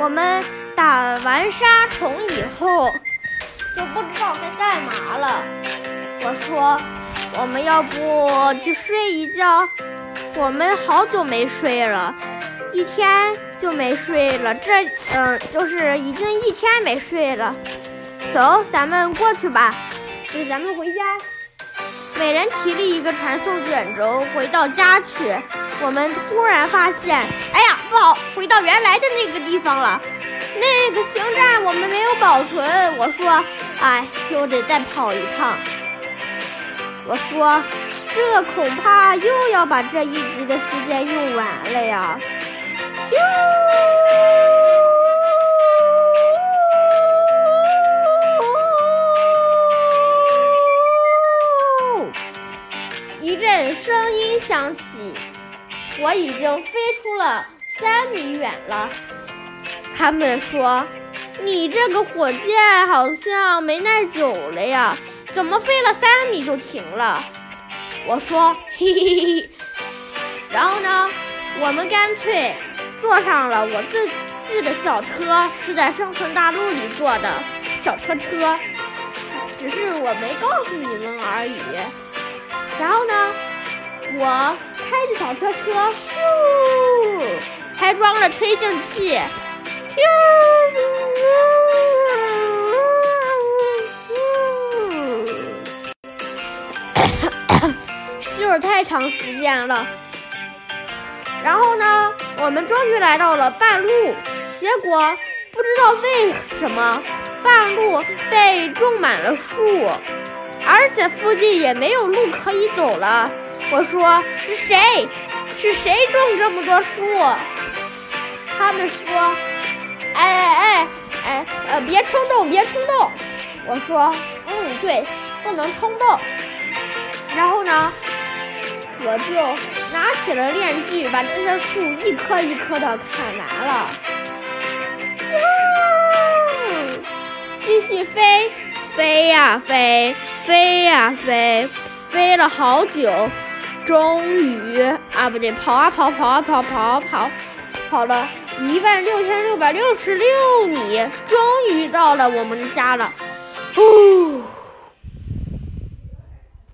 我们打完杀虫以后，就不知道该干嘛了。我说，我们要不去睡一觉？我们好久没睡了，一天就没睡了。这，嗯，就是已经一天没睡了。走，咱们过去吧。是，咱们回家。每人提了一个传送卷轴，回到家去。我们突然发现，哎呀，不好，回到原来的那个地方了。那个星战我们没有保存。我说，哎，又得再跑一趟。我说，这恐怕又要把这一集的时间用完了呀。咻！一阵声音响起。我已经飞出了三米远了。他们说：“你这个火箭好像没耐久了呀，怎么飞了三米就停了？”我说：“嘿嘿嘿。”然后呢，我们干脆坐上了我自制的小车，是在生存大陆里坐的小车车，只是我没告诉你们而已。然后呢？我开着小车车，咻，还装了推进器，咻，咻，太长时间了。然后呢，我们终于来到了半路，结果不知道为什么半路被种满了树，而且附近也没有路可以走了。我说是谁？是谁种这么多树？他们说，哎哎哎哎呃，别冲动，别冲动。我说，嗯，对，不能冲动。然后呢，我就拿起了链锯，把这些树一棵一棵的砍完了。继续飞，飞呀飞，飞呀飞，飞了好久。终于啊，不对，跑啊跑，跑啊跑，跑啊跑，好了一万六千六百六十六米，终于到了我们的家了。哦。